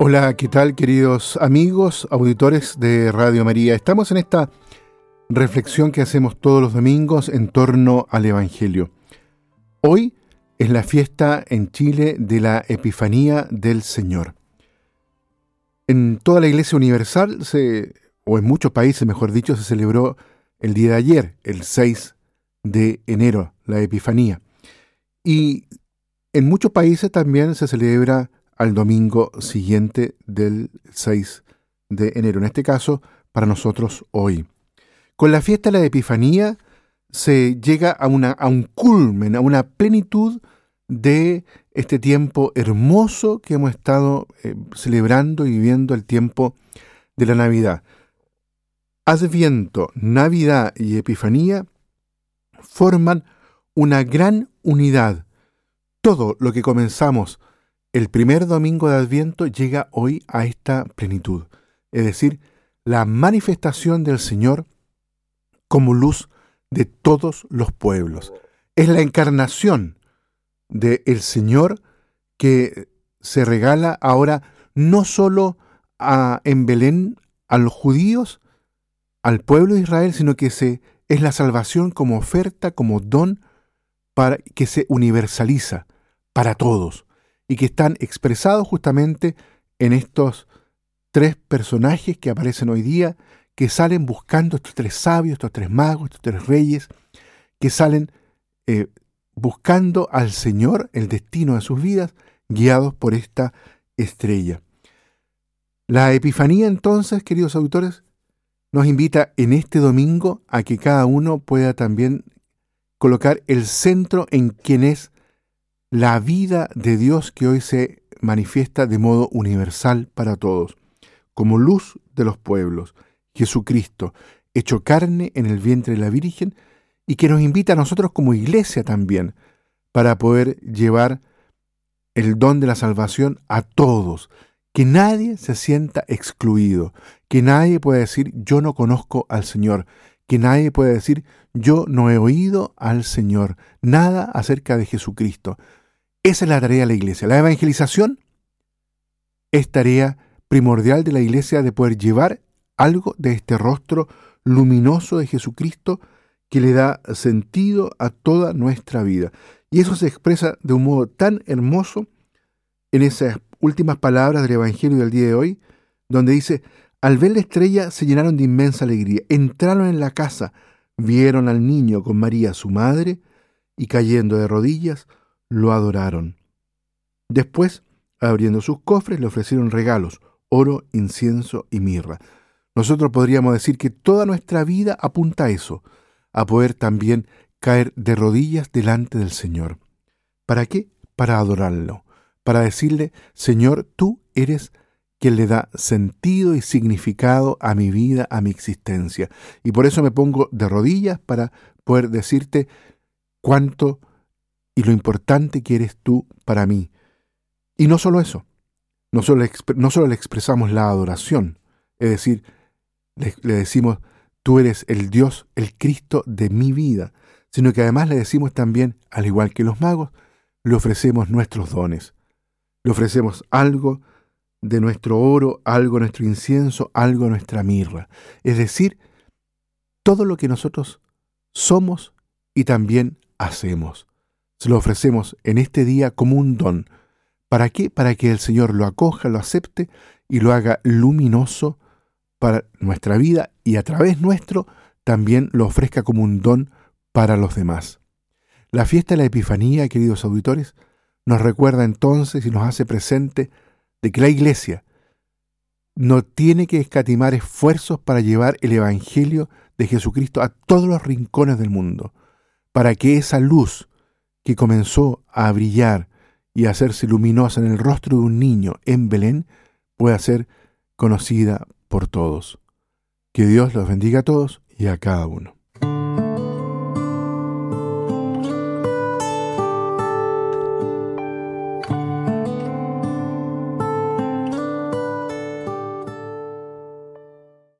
Hola, ¿qué tal queridos amigos, auditores de Radio María? Estamos en esta reflexión que hacemos todos los domingos en torno al Evangelio. Hoy es la fiesta en Chile de la Epifanía del Señor. En toda la Iglesia Universal, se, o en muchos países, mejor dicho, se celebró el día de ayer, el 6 de enero, la Epifanía. Y en muchos países también se celebra al domingo siguiente del 6 de enero. En este caso, para nosotros hoy. Con la fiesta de la Epifanía se llega a, un culmen, a una plenitud de este tiempo hermoso que hemos estado eh, celebrando y viviendo el tiempo de la Navidad. Adviento, Navidad y Epifanía forman una gran unidad. Todo lo que comenzamos el primer domingo de Adviento llega hoy a esta plenitud, es decir, la manifestación del Señor como luz de todos los pueblos. Es la encarnación del Señor que se regala ahora no solo a, en Belén a los judíos, al pueblo de Israel, sino que se, es la salvación como oferta, como don, para, que se universaliza para todos y que están expresados justamente en estos tres personajes que aparecen hoy día, que salen buscando estos tres sabios, estos tres magos, estos tres reyes, que salen eh, buscando al Señor, el destino de sus vidas, guiados por esta estrella. La Epifanía entonces, queridos auditores, nos invita en este domingo a que cada uno pueda también colocar el centro en quien es la vida de Dios que hoy se manifiesta de modo universal para todos, como luz de los pueblos, Jesucristo, hecho carne en el vientre de la Virgen, y que nos invita a nosotros como iglesia también, para poder llevar el don de la salvación a todos, que nadie se sienta excluido, que nadie pueda decir yo no conozco al Señor, que nadie pueda decir yo no he oído al Señor, nada acerca de Jesucristo, esa es la tarea de la iglesia. La evangelización es tarea primordial de la iglesia de poder llevar algo de este rostro luminoso de Jesucristo que le da sentido a toda nuestra vida. Y eso se expresa de un modo tan hermoso en esas últimas palabras del Evangelio del día de hoy, donde dice, al ver la estrella se llenaron de inmensa alegría, entraron en la casa, vieron al niño con María su madre, y cayendo de rodillas, lo adoraron. Después, abriendo sus cofres, le ofrecieron regalos, oro, incienso y mirra. Nosotros podríamos decir que toda nuestra vida apunta a eso, a poder también caer de rodillas delante del Señor. ¿Para qué? Para adorarlo, para decirle, Señor, tú eres quien le da sentido y significado a mi vida, a mi existencia. Y por eso me pongo de rodillas para poder decirte cuánto y lo importante que eres tú para mí. Y no solo eso, no solo, no solo le expresamos la adoración, es decir, le, le decimos, tú eres el Dios, el Cristo de mi vida, sino que además le decimos también, al igual que los magos, le ofrecemos nuestros dones. Le ofrecemos algo de nuestro oro, algo de nuestro incienso, algo de nuestra mirra. Es decir, todo lo que nosotros somos y también hacemos. Se lo ofrecemos en este día como un don. ¿Para qué? Para que el Señor lo acoja, lo acepte y lo haga luminoso para nuestra vida y a través nuestro también lo ofrezca como un don para los demás. La fiesta de la Epifanía, queridos auditores, nos recuerda entonces y nos hace presente de que la Iglesia no tiene que escatimar esfuerzos para llevar el Evangelio de Jesucristo a todos los rincones del mundo, para que esa luz que comenzó a brillar y a hacerse luminosa en el rostro de un niño en Belén, pueda ser conocida por todos. Que Dios los bendiga a todos y a cada uno.